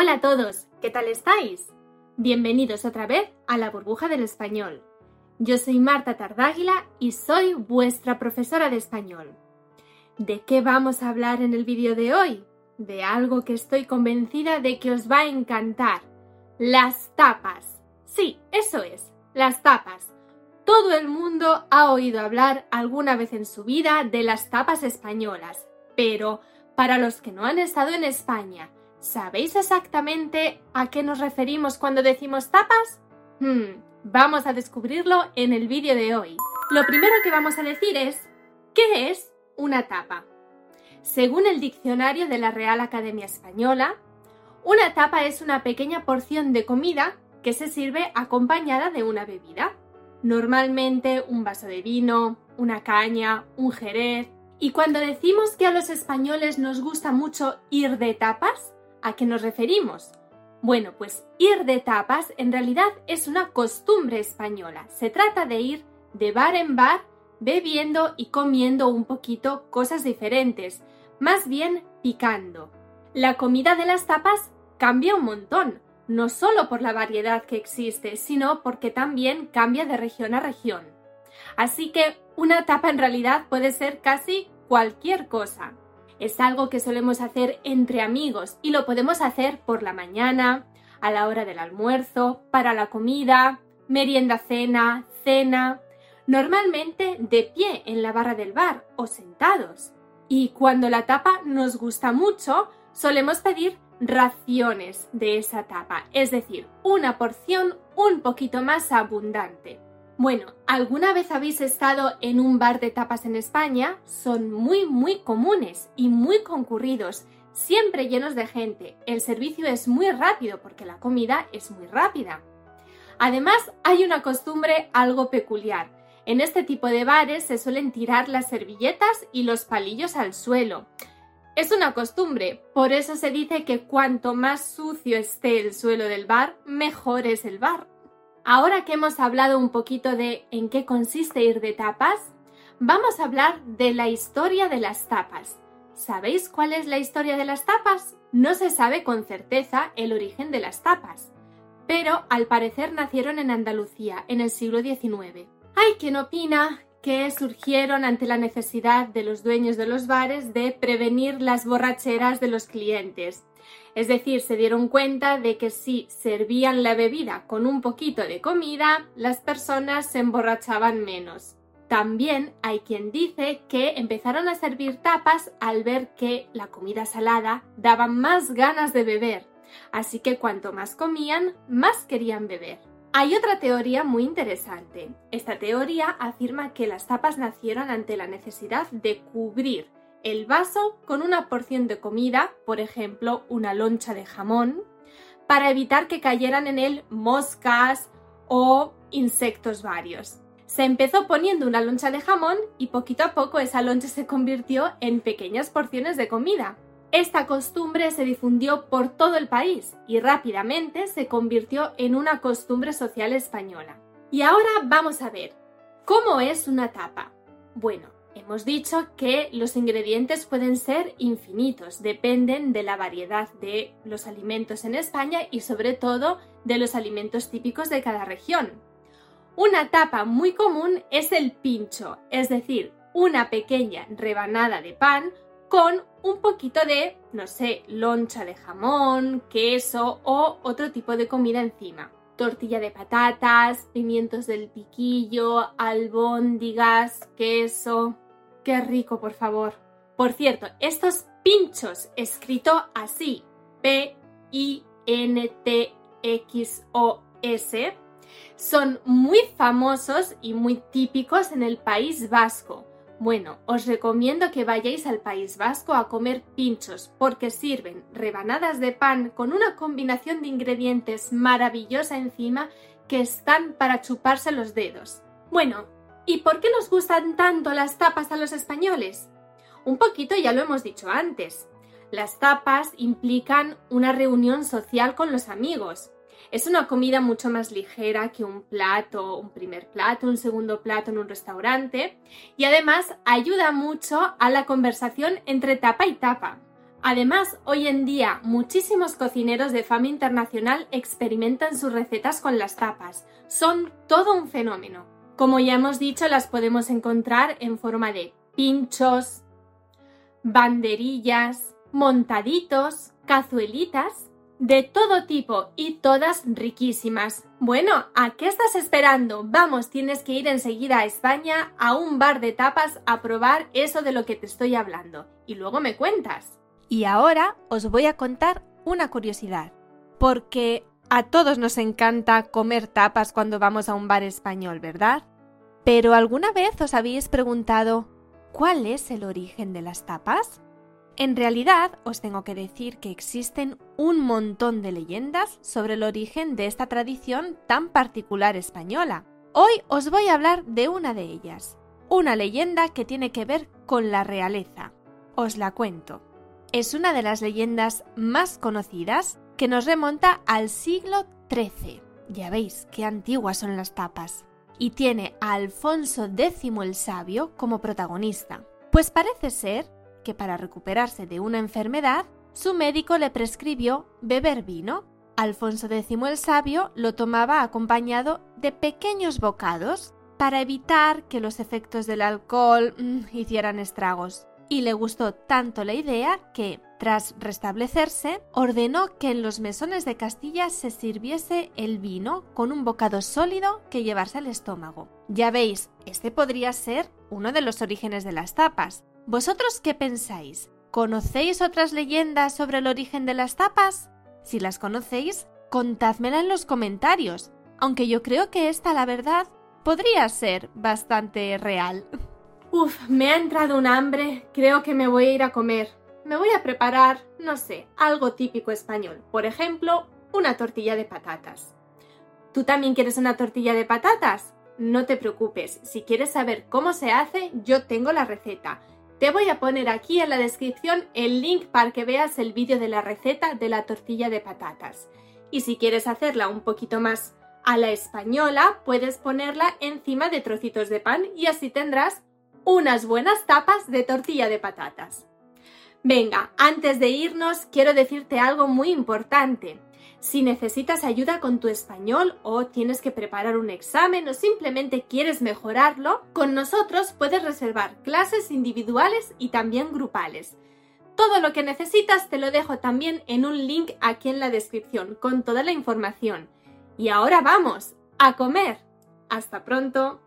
Hola a todos, ¿qué tal estáis? Bienvenidos otra vez a la burbuja del español. Yo soy Marta Tardáguila y soy vuestra profesora de español. ¿De qué vamos a hablar en el vídeo de hoy? De algo que estoy convencida de que os va a encantar. Las tapas. Sí, eso es, las tapas. Todo el mundo ha oído hablar alguna vez en su vida de las tapas españolas, pero para los que no han estado en España, ¿sabéis exactamente a qué nos referimos cuando decimos tapas? Hmm, vamos a descubrirlo en el vídeo de hoy. Lo primero que vamos a decir es, ¿qué es una tapa? Según el diccionario de la Real Academia Española, una tapa es una pequeña porción de comida que se sirve acompañada de una bebida normalmente un vaso de vino, una caña, un jerez. Y cuando decimos que a los españoles nos gusta mucho ir de tapas, ¿a qué nos referimos? Bueno, pues ir de tapas en realidad es una costumbre española. Se trata de ir de bar en bar bebiendo y comiendo un poquito cosas diferentes, más bien picando. La comida de las tapas cambia un montón no solo por la variedad que existe, sino porque también cambia de región a región. Así que una tapa en realidad puede ser casi cualquier cosa. Es algo que solemos hacer entre amigos y lo podemos hacer por la mañana, a la hora del almuerzo, para la comida, merienda cena, cena, normalmente de pie en la barra del bar o sentados. Y cuando la tapa nos gusta mucho, solemos pedir raciones de esa tapa, es decir, una porción un poquito más abundante. Bueno, ¿alguna vez habéis estado en un bar de tapas en España? Son muy, muy comunes y muy concurridos, siempre llenos de gente. El servicio es muy rápido porque la comida es muy rápida. Además, hay una costumbre algo peculiar. En este tipo de bares se suelen tirar las servilletas y los palillos al suelo. Es una costumbre, por eso se dice que cuanto más sucio esté el suelo del bar, mejor es el bar. Ahora que hemos hablado un poquito de en qué consiste ir de tapas, vamos a hablar de la historia de las tapas. ¿Sabéis cuál es la historia de las tapas? No se sabe con certeza el origen de las tapas, pero al parecer nacieron en Andalucía en el siglo XIX. Hay quien opina que surgieron ante la necesidad de los dueños de los bares de prevenir las borracheras de los clientes. Es decir, se dieron cuenta de que si servían la bebida con un poquito de comida, las personas se emborrachaban menos. También hay quien dice que empezaron a servir tapas al ver que la comida salada daba más ganas de beber, así que cuanto más comían, más querían beber. Hay otra teoría muy interesante. Esta teoría afirma que las tapas nacieron ante la necesidad de cubrir el vaso con una porción de comida, por ejemplo, una loncha de jamón, para evitar que cayeran en él moscas o insectos varios. Se empezó poniendo una loncha de jamón y poquito a poco esa loncha se convirtió en pequeñas porciones de comida. Esta costumbre se difundió por todo el país y rápidamente se convirtió en una costumbre social española. Y ahora vamos a ver, ¿cómo es una tapa? Bueno, hemos dicho que los ingredientes pueden ser infinitos, dependen de la variedad de los alimentos en España y sobre todo de los alimentos típicos de cada región. Una tapa muy común es el pincho, es decir, una pequeña rebanada de pan con un poquito de, no sé, loncha de jamón, queso o otro tipo de comida encima. Tortilla de patatas, pimientos del piquillo, albóndigas, queso. Qué rico, por favor. Por cierto, estos pinchos, escrito así, P-I-N-T-X-O-S, son muy famosos y muy típicos en el País Vasco bueno, os recomiendo que vayáis al País Vasco a comer pinchos porque sirven rebanadas de pan con una combinación de ingredientes maravillosa encima que están para chuparse los dedos. Bueno, ¿y por qué nos gustan tanto las tapas a los españoles? Un poquito ya lo hemos dicho antes. Las tapas implican una reunión social con los amigos, es una comida mucho más ligera que un plato, un primer plato, un segundo plato en un restaurante y además ayuda mucho a la conversación entre tapa y tapa. Además, hoy en día muchísimos cocineros de fama internacional experimentan sus recetas con las tapas. Son todo un fenómeno. Como ya hemos dicho, las podemos encontrar en forma de pinchos, banderillas, montaditos, cazuelitas, de todo tipo y todas riquísimas. Bueno, ¿a qué estás esperando? Vamos, tienes que ir enseguida a España a un bar de tapas a probar eso de lo que te estoy hablando. Y luego me cuentas. Y ahora os voy a contar una curiosidad. Porque a todos nos encanta comer tapas cuando vamos a un bar español, ¿verdad? Pero ¿alguna vez os habéis preguntado cuál es el origen de las tapas? En realidad, os tengo que decir que existen un montón de leyendas sobre el origen de esta tradición tan particular española. Hoy os voy a hablar de una de ellas, una leyenda que tiene que ver con la realeza. Os la cuento. Es una de las leyendas más conocidas que nos remonta al siglo XIII. Ya veis qué antiguas son las tapas. Y tiene a Alfonso X el Sabio como protagonista. Pues parece ser que para recuperarse de una enfermedad, su médico le prescribió beber vino. Alfonso X el Sabio lo tomaba acompañado de pequeños bocados para evitar que los efectos del alcohol mm, hicieran estragos. Y le gustó tanto la idea que, tras restablecerse, ordenó que en los mesones de Castilla se sirviese el vino con un bocado sólido que llevarse al estómago. Ya veis, este podría ser uno de los orígenes de las tapas, ¿Vosotros qué pensáis? ¿Conocéis otras leyendas sobre el origen de las tapas? Si las conocéis, contádmela en los comentarios, aunque yo creo que esta, la verdad, podría ser bastante real. Uf, me ha entrado un hambre, creo que me voy a ir a comer. Me voy a preparar, no sé, algo típico español. Por ejemplo, una tortilla de patatas. ¿Tú también quieres una tortilla de patatas? No te preocupes, si quieres saber cómo se hace, yo tengo la receta te voy a poner aquí en la descripción el link para que veas el vídeo de la receta de la tortilla de patatas. Y si quieres hacerla un poquito más a la española, puedes ponerla encima de trocitos de pan y así tendrás unas buenas tapas de tortilla de patatas. Venga, antes de irnos, quiero decirte algo muy importante. Si necesitas ayuda con tu español o tienes que preparar un examen o simplemente quieres mejorarlo, con nosotros puedes reservar clases individuales y también grupales. Todo lo que necesitas te lo dejo también en un link aquí en la descripción con toda la información. Y ahora vamos, a comer. Hasta pronto.